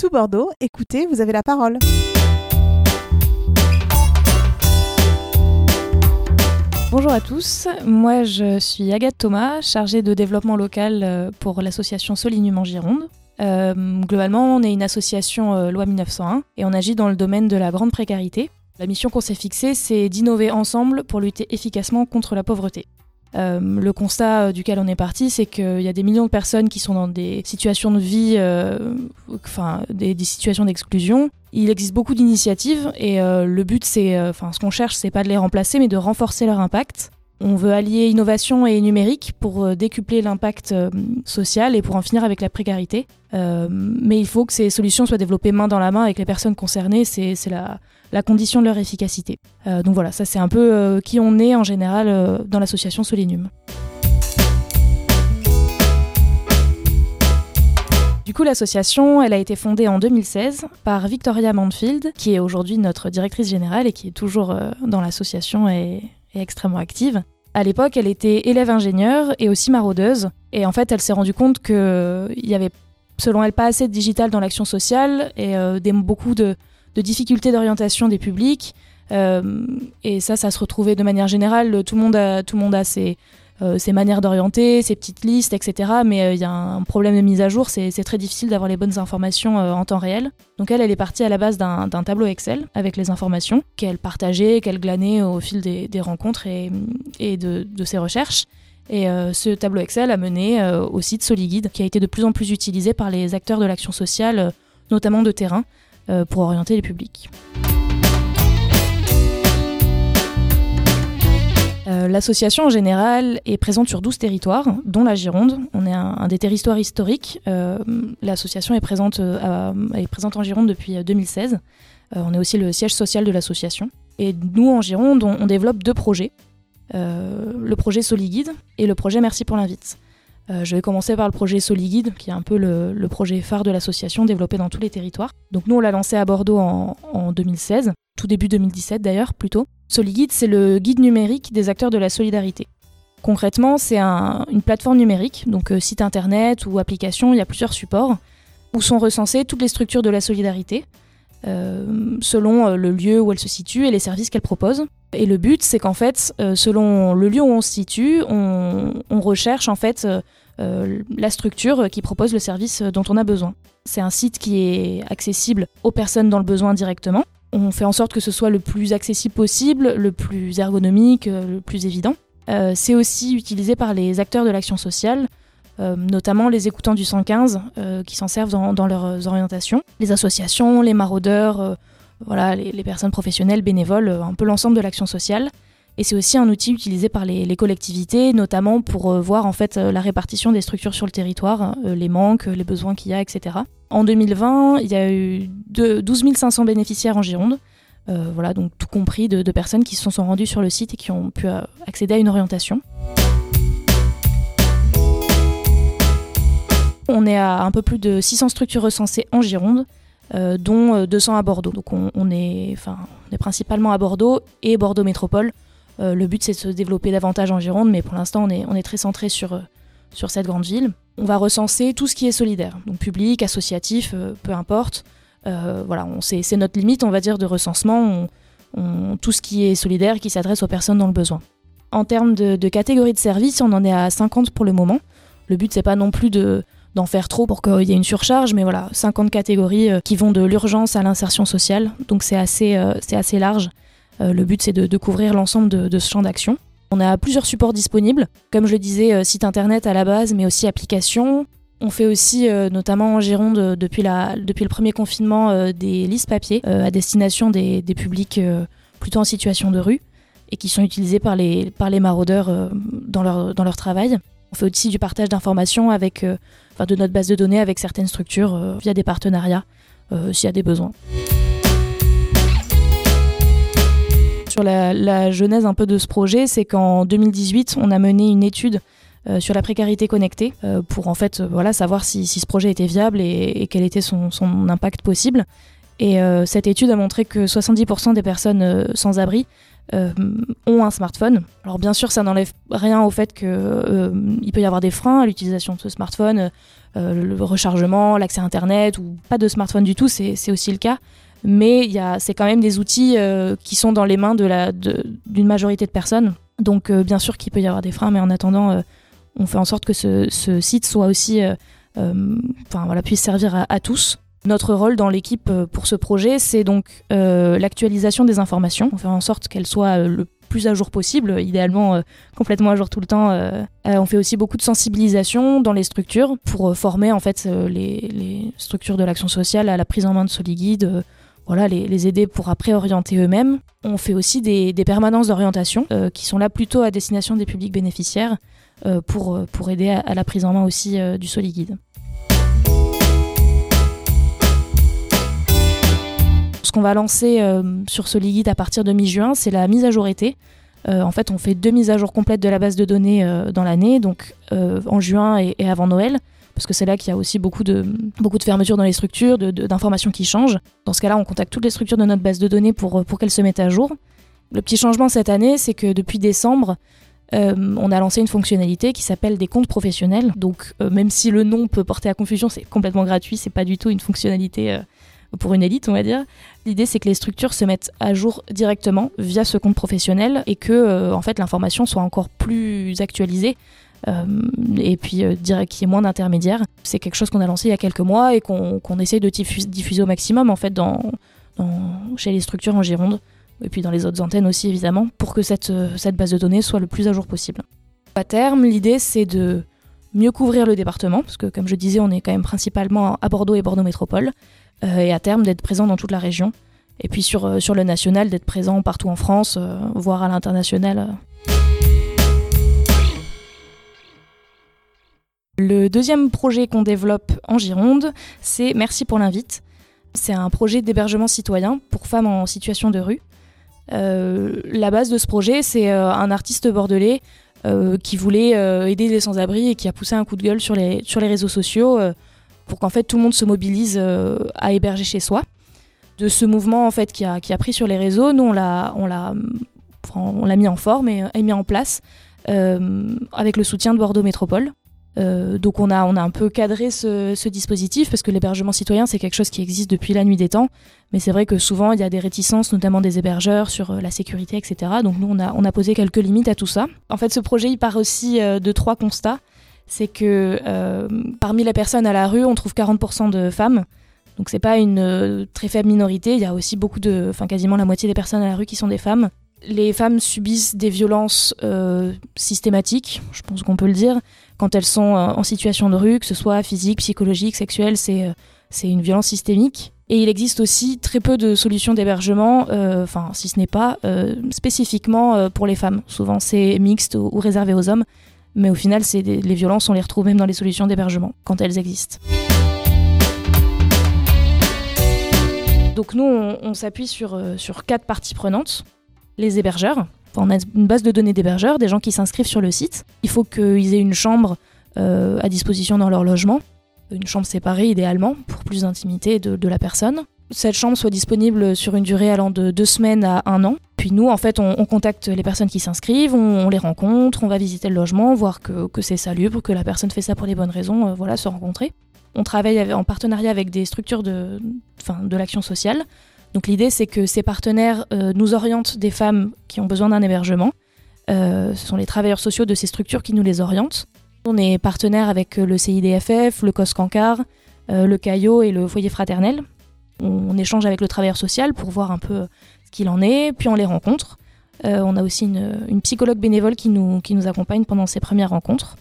Tout Bordeaux, écoutez, vous avez la parole. Bonjour à tous, moi je suis Agathe Thomas, chargée de développement local euh, pour l'association Solinum en Gironde. Euh, globalement, on est une association euh, loi 1901 et on agit dans le domaine de la grande précarité. La mission qu'on s'est fixée, c'est d'innover ensemble pour lutter efficacement contre la pauvreté. Euh, le constat euh, duquel on est parti, c'est qu'il y a des millions de personnes qui sont dans des situations de vie, euh, enfin des, situations d'exclusion. Il existe beaucoup d'initiatives et le but, c'est, enfin, ce qu'on cherche, c'est pas de les remplacer, mais de renforcer leur impact. On veut allier innovation et numérique pour décupler l'impact social et pour en finir avec la précarité. Mais il faut que ces solutions soient développées main dans la main avec les personnes concernées. C'est la, la condition de leur efficacité. Euh, donc voilà, ça c'est un peu euh, qui on est en général euh, dans l'association Solinum. Du coup, l'association, elle a été fondée en 2016 par Victoria Manfield, qui est aujourd'hui notre directrice générale et qui est toujours dans l'association et, extrêmement active. À l'époque, elle était élève ingénieure et aussi maraudeuse. Et en fait, elle s'est rendue compte qu'il y avait, selon elle, pas assez de digital dans l'action sociale et beaucoup de, de difficultés d'orientation des publics. Euh, et ça, ça se retrouvait de manière générale. Tout le monde a, tout le monde a ses, euh, ses manières d'orienter, ses petites listes, etc. Mais il euh, y a un problème de mise à jour. C'est très difficile d'avoir les bonnes informations en temps réel. Donc elle, elle est partie à la base d'un tableau Excel avec les informations qu'elle partageait, qu'elle glanait au fil des, des rencontres et, et de, de, ses recherches. Et ce tableau Excel a mené au site Soliguide, qui a été de plus en plus utilisé par les acteurs de l'action sociale, notamment de terrain, pour orienter les publics. Euh, L'association en général est présente sur 12 territoires, dont la Gironde. On est un, des territoires historiques. Euh, L'association est, présente, euh, en Gironde depuis 2016. on est aussi le siège social de l'association. Et nous, en Gironde, on, on développe deux projets. le projet Soliguide et le projet Merci pour l'invite. Euh, je vais commencer par le projet Soliguide, qui est un peu le, projet phare de l'association développé dans tous les territoires. Donc nous, on l'a lancé à Bordeaux en, en 2016, tout début 2017 d'ailleurs, plutôt. Soliguide, c'est le guide numérique des acteurs de la solidarité. Concrètement, c'est un, une plateforme numérique, donc euh, site internet ou application, il y a plusieurs supports, où sont recensées toutes les structures de la solidarité, euh, selon le lieu où elles se situent et les services qu'elles proposent. Et le but, c'est qu'en fait, selon le lieu où on se situe, on recherche en fait euh, la structure qui propose le service dont on a besoin. C'est un site qui est accessible aux personnes dans le besoin directement. On fait en sorte que ce soit le plus accessible possible, le plus ergonomique, le plus évident. Euh, c'est aussi utilisé par les acteurs de l'action sociale, euh, notamment les écoutants du 115 euh, qui s'en servent dans, leurs orientations, les associations, les maraudeurs, euh, voilà, les, personnes professionnelles, bénévoles, un peu l'ensemble de l'action sociale. Et c'est aussi un outil utilisé par les, collectivités, notamment pour euh, voir en fait la répartition des structures sur le territoire, euh, les manques, les besoins qu'il y a, etc. En 2020, il y a eu de 12 500 bénéficiaires en Gironde. Euh, voilà, donc tout compris de, personnes qui se sont rendues sur le site et qui ont pu euh, accéder à une orientation. On est à un peu plus de 600 structures recensées en Gironde, euh, dont 200 à Bordeaux. Donc on, est, on est principalement à Bordeaux et Bordeaux Métropole. Euh, le but c'est de se développer davantage en Gironde, mais pour l'instant on est, très centré sur, euh, sur cette grande ville. On va recenser tout ce qui est solidaire, donc public, associatif, euh, peu importe. voilà, c'est notre limite, on va dire, de recensement. Tout ce qui est solidaire, qui s'adresse aux personnes dans le besoin. En termes de, de catégorie de services, on en est à 50 pour le moment. Le but c'est pas non plus de d'en faire trop pour qu'il y ait une surcharge, mais voilà, 50 catégories qui vont de l'urgence à l'insertion sociale, donc c'est assez large. Euh, le but c'est de, couvrir l'ensemble de, ce champ d'action. On a plusieurs supports disponibles, comme je le disais, euh, site internet à la base, mais aussi applications. On fait aussi, euh, notamment en Gironde, depuis, le premier confinement, des listes papier à destination des, publics plutôt en situation de rue et qui sont utilisés par les, maraudeurs dans, leur, travail. On fait aussi du partage d'informations avec, de notre base de données avec certaines structures via des partenariats s'il y a des besoins. La, genèse un peu de ce projet, c'est qu'en 2018, on a mené une étude euh, sur la précarité connectée euh, pour en fait voilà savoir si, ce projet était viable et, quel était son, impact possible. Et cette étude a montré que 70% des personnes sans abri ont un smartphone. Alors bien sûr, ça n'enlève rien au fait qu'il peut y avoir des freins à l'utilisation de ce smartphone, le rechargement, l'accès Internet, ou pas de smartphone du tout, c'est aussi le cas. Mais c'est quand même des outils qui sont dans les mains d'une majorité de personnes. Donc bien sûr qu'il peut y avoir des freins, mais en attendant, on fait en sorte que ce, site soit aussi, enfin voilà, puisse servir à tous. Notre rôle dans l'équipe euh, pour ce projet, c'est donc euh, l'actualisation des informations. On fait en sorte qu'elles soient euh, le plus à jour possible, idéalement complètement à jour tout le temps. on fait aussi beaucoup de sensibilisation dans les structures pour former en fait les, structures de l'action sociale à la prise en main de Soliguide, voilà, les, aider pour après orienter eux-mêmes. On fait aussi des, permanences d'orientation qui sont là plutôt à destination des publics bénéficiaires pour, pour aider à, la prise en main aussi du Soliguide. Ce qu'on va lancer euh, sur Soliguide à partir de mi-juin, c'est la mise à jour été. Euh, en fait, on fait deux mises à jour complètes de la base de données euh, dans l'année, donc en juin et, avant Noël, parce que c'est là qu'il y a aussi beaucoup de, beaucoup de fermetures dans les structures, d'informations qui changent. Dans ce cas-là, on contacte toutes les structures de notre base de données pour, pour qu'elles se mettent à jour. Le petit changement cette année, c'est que depuis décembre, on a lancé une fonctionnalité qui s'appelle des comptes professionnels. Donc, même si le nom peut porter à confusion, c'est complètement gratuit, c'est pas du tout une fonctionnalité pour une élite, on va dire. L'idée, c'est que les structures se mettent à jour directement via ce compte professionnel et que, euh, en fait, l'information soit encore plus actualisée. Euh, et puis euh, qu'il y ait moins d'intermédiaires. C'est quelque chose qu'on a lancé il y a quelques mois et qu'on essaye de diffuser, au maximum en fait chez les structures en Gironde et puis dans les autres antennes aussi évidemment pour que cette, cette base de données soit le plus à jour possible. À terme, l'idée c'est de mieux couvrir le département parce que comme je disais on est quand même principalement à Bordeaux et Bordeaux Métropole euh, et à terme d'être présent dans toute la région. Et puis sur, euh, sur le national, d'être présent partout en France, euh, voire à l'international. Le deuxième projet qu'on développe en Gironde, c'est Merci pour l'invite. C'est un projet d'hébergement citoyen pour femmes en situation de rue. la base de ce projet, c'est un artiste bordelais qui voulait aider les sans-abri et qui a poussé un coup de gueule sur les, sur les réseaux sociaux pour qu'en fait tout le monde se mobilise euh, à héberger chez soi. De ce mouvement en fait qui a, pris sur les réseaux, nous on l'a on l'a mis en forme et, mis en place euh, avec le soutien de Bordeaux Métropole. Euh, donc on a, on a un peu cadré ce, dispositif parce que l'hébergement citoyen c'est quelque chose qui existe depuis la nuit des temps, mais c'est vrai que souvent il y a des réticences, notamment des hébergeurs sur la sécurité, etc. Donc nous on a, on a posé quelques limites à tout ça. En fait ce projet il part aussi de trois constats c'est que euh, parmi les personnes à la rue, on trouve 40% de femmes. Donc c'est pas une euh, très faible minorité, il y a aussi beaucoup de, enfin quasiment la moitié des personnes à la rue qui sont des femmes. Les femmes subissent des violences euh, systématiques, je pense qu'on peut le dire, quand elles sont en situation de rue, que ce soit physique, psychologique, sexuelle, c'est une violence systémique. Et il existe aussi très peu de solutions d'hébergement, enfin si ce n'est pas spécifiquement pour les femmes. Souvent c'est mixte ou réservé aux hommes. Mais au final, les violences, on les retrouve même dans les solutions d'hébergement, quand elles existent. Donc nous, on, s'appuie sur, euh, sur quatre parties prenantes. Les hébergeurs. on a une base de données d'hébergeurs, des gens qui s'inscrivent sur le site. Il faut qu'ils aient une chambre euh, à disposition dans leur logement, une chambre séparée idéalement, pour plus d'intimité de la personne cette chambre soit disponible sur une durée allant de deux semaines à un an. Puis nous, en fait, on, contacte les personnes qui s'inscrivent, on, les rencontre, on va visiter le logement, voir que, c'est salubre, que la personne fait ça pour les bonnes raisons, euh, voilà, se rencontrer. On travaille en partenariat avec des structures de, de l'action sociale. Donc l'idée, c'est que ces partenaires euh, nous orientent des femmes qui ont besoin d'un hébergement. Euh, ce sont les travailleurs sociaux de ces structures qui nous les orientent. On est partenaire avec le CIDFF, le COS Cancard, le CAIO et le Foyer Fraternel, on, échange avec le travailleur social pour voir un peu ce qu'il en est, puis on les rencontre. Euh, on a aussi une, psychologue bénévole qui nous, accompagne pendant ces premières rencontres.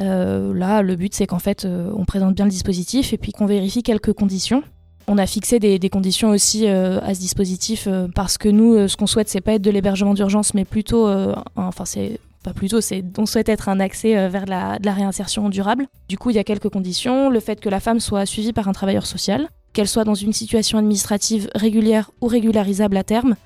Euh, là, le but, c'est qu'en fait, euh, on présente bien le dispositif et puis qu'on vérifie quelques conditions. On a fixé des, conditions aussi à ce dispositif parce que nous, ce qu'on souhaite, c'est pas être de l'hébergement d'urgence, mais plutôt, enfin, c'est pas plutôt, c'est on souhaite être un accès vers de la réinsertion durable. Du coup, il y a quelques conditions. Le fait que la femme soit suivie par un travailleur social, qu'elle soit dans une situation administrative régulière ou régularisable à terme,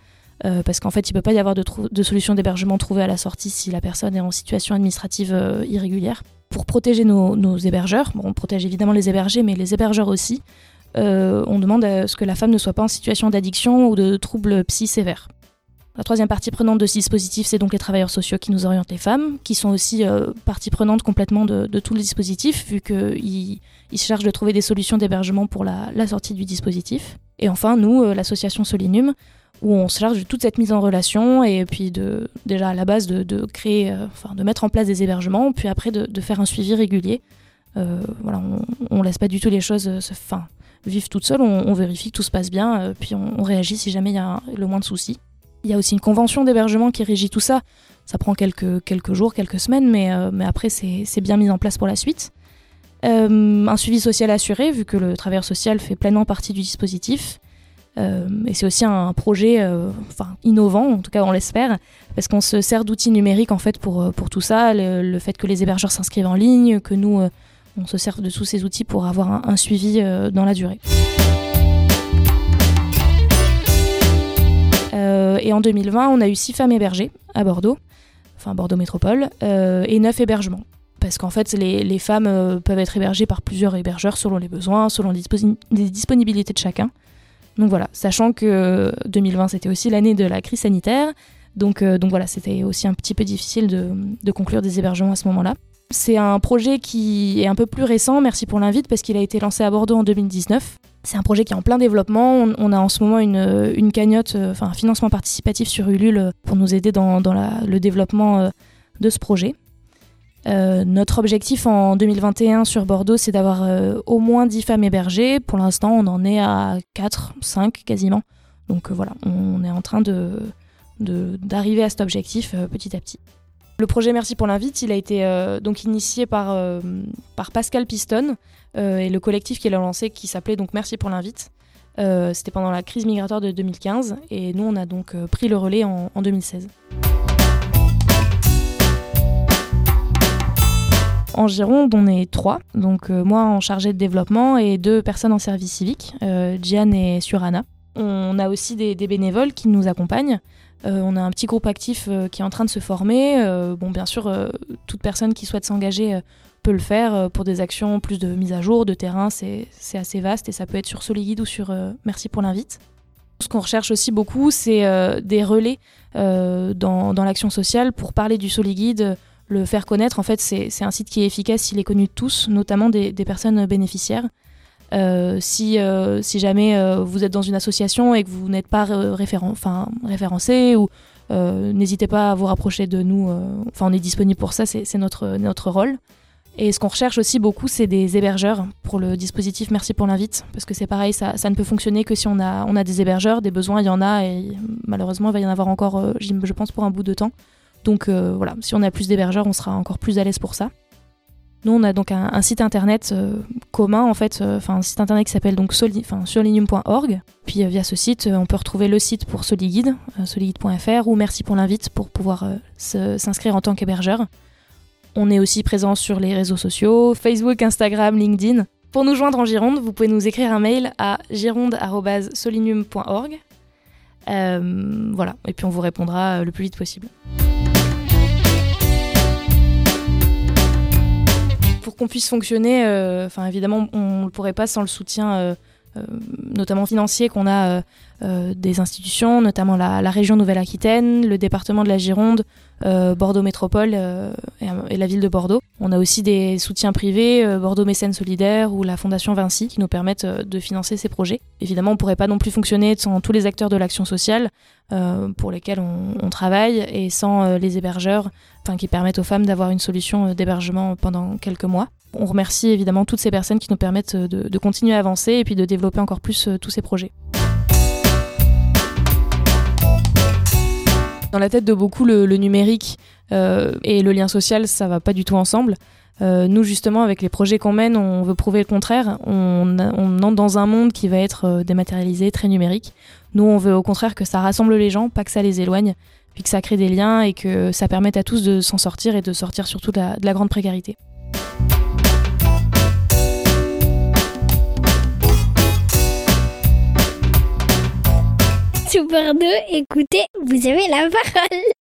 euh, parce qu'en fait, il ne peut pas y avoir de, solution d'hébergement trouvée à la sortie si la personne est en situation administrative euh, irrégulière. Pour protéger nos, hébergeurs, on protège évidemment les hébergés, mais les hébergeurs aussi, euh, on demande à ce que la femme ne soit pas en situation d'addiction ou de troubles psy sévères. La troisième partie prenante de ce dispositif, c'est donc les travailleurs sociaux qui nous orientent les femmes, qui sont aussi euh, partie prenante complètement de, tout le dispositif, vu qu'ils ils se chargent de trouver des solutions d'hébergement pour la, sortie du dispositif. Et enfin, nous, euh, l'association Solinum, où on se charge de toute cette mise en relation et puis de, déjà à la base de, créer, euh, enfin de mettre en place des hébergements, puis après de, faire un suivi régulier. voilà, on, on laisse pas du tout les choses se, fin, vivre toutes seules, on, vérifie que tout se passe bien, puis on, réagit si jamais il y a le moins de soucis. Il y a aussi une convention d'hébergement qui régit tout ça. Ça prend quelques, jours, quelques semaines, mais, euh, après, c'est bien mis en place pour la suite. Euh, un suivi social assuré, vu que le travailleur social fait pleinement partie du dispositif. Euh, et c'est aussi un projet innovant, en tout cas on l'espère, parce qu'on se sert d'outils numériques en fait pour tout ça, le, fait que les hébergeurs s'inscrivent en ligne, que nous on se sert de tous ces outils pour avoir un suivi dans la durée. Et en 2020, on a eu six femmes hébergées à Bordeaux, enfin Bordeaux Métropole, euh, et neuf hébergements. Parce qu'en fait, les, femmes euh, peuvent être hébergées par plusieurs hébergeurs selon les besoins, selon les, disponibilités de chacun. Donc voilà, sachant que 2020, c'était aussi l'année de la crise sanitaire. Donc, donc voilà, c'était aussi un petit peu difficile de conclure des hébergements à ce moment-là. C'est un projet qui est un peu plus récent, merci pour l'invite, parce qu'il a été lancé à Bordeaux en 2019. C'est un projet qui est en plein développement. On, a en ce moment une, cagnotte, euh, un financement participatif sur Ulule pour nous aider dans, le développement euh, de ce projet. Euh, notre objectif en 2021 sur Bordeaux, c'est d'avoir au moins 10 femmes hébergées. Pour l'instant, on en est à 4, 5 quasiment. Donc voilà, on est en train d'arriver à cet objectif petit à petit. Le projet Merci pour l'invite, il a été donc initié par, par Pascal Piston, euh, et le collectif qui l'a lancé qui s'appelait donc Merci pour l'invite. Euh, c'était pendant la crise migratoire de 2015 et nous on a donc euh, pris le relais en, 2016. En Gironde, on est trois, donc moi en chargé de développement et deux personnes en service civique, Gian et Surana. On a aussi des, bénévoles qui nous accompagnent. On a un petit groupe actif qui est en train de se former. bon, bien sûr, toute personne qui souhaite s'engager peut le faire euh, pour des actions plus de mise à jour, de terrain, c'est assez vaste et ça peut être sur Soliguide ou sur euh, Merci pour l'invite. Ce qu'on recherche aussi beaucoup, c'est euh, des relais dans, dans l'action sociale pour parler du Soliguide, le faire connaître. En fait, c'est un site qui est efficace, il est connu de tous, notamment des personnes bénéficiaires. Si, si jamais vous êtes dans une association et que vous n'êtes pas référen référencé ou n'hésitez pas à vous rapprocher de nous. Enfin, on est disponible pour ça, c'est notre, notre rôle. Et ce qu'on recherche aussi beaucoup, c'est des hébergeurs pour le dispositif Merci pour l'invite, parce que c'est pareil, ça, ne peut fonctionner que si on a, on a des hébergeurs, des besoins, il y en a, et malheureusement, il va y en avoir encore, euh, je pense, pour un bout de temps. Donc euh, voilà, si on a plus d'hébergeurs, on sera encore plus à l'aise pour ça. Nous, on a donc un, site internet euh, commun, en fait, enfin un site internet qui s'appelle donc. Puis via ce site, on peut retrouver le site pour Soliguide, soliguide.fr, ou Merci pour l'invite pour pouvoir s'inscrire en tant qu'hébergeur. On est aussi présent sur les réseaux sociaux, Facebook, Instagram, LinkedIn. Pour nous joindre en Gironde, vous pouvez nous écrire un mail à gironde.solinium.org. Euh, voilà, et puis on vous répondra le plus vite possible. Qu'on puisse fonctionner, euh, enfin évidemment, on ne pourrait pas sans le soutien, euh, notamment financier, qu'on a des institutions, notamment la région Nouvelle-Aquitaine, le département de la Gironde, euh, Bordeaux Métropole euh, et, la ville de Bordeaux. On a aussi des soutiens privés, euh, Bordeaux Mécène Solidaire ou la Fondation Vinci, qui nous permettent de financer ces projets. Évidemment, on ne pourrait pas non plus fonctionner sans tous les acteurs de l'action sociale pour lesquels on, travaille et sans les hébergeurs qui permettent aux femmes d'avoir une solution d'hébergement pendant quelques mois. On remercie évidemment toutes ces personnes qui nous permettent de, de continuer à avancer et puis de développer encore plus tous ces projets. Dans la tête de beaucoup, le, numérique euh, et le lien social, ça va pas du tout ensemble. Euh, nous, justement, avec les projets qu'on mène, on veut prouver le contraire. On, entre dans un monde qui va être euh, dématérialisé, très numérique. Nous, on veut au contraire que ça rassemble les gens, pas que ça les éloigne, puis que ça crée des liens et que ça permette à tous de s'en sortir et de sortir surtout de la grande précarité. Super 2, écoutez, vous avez la parole.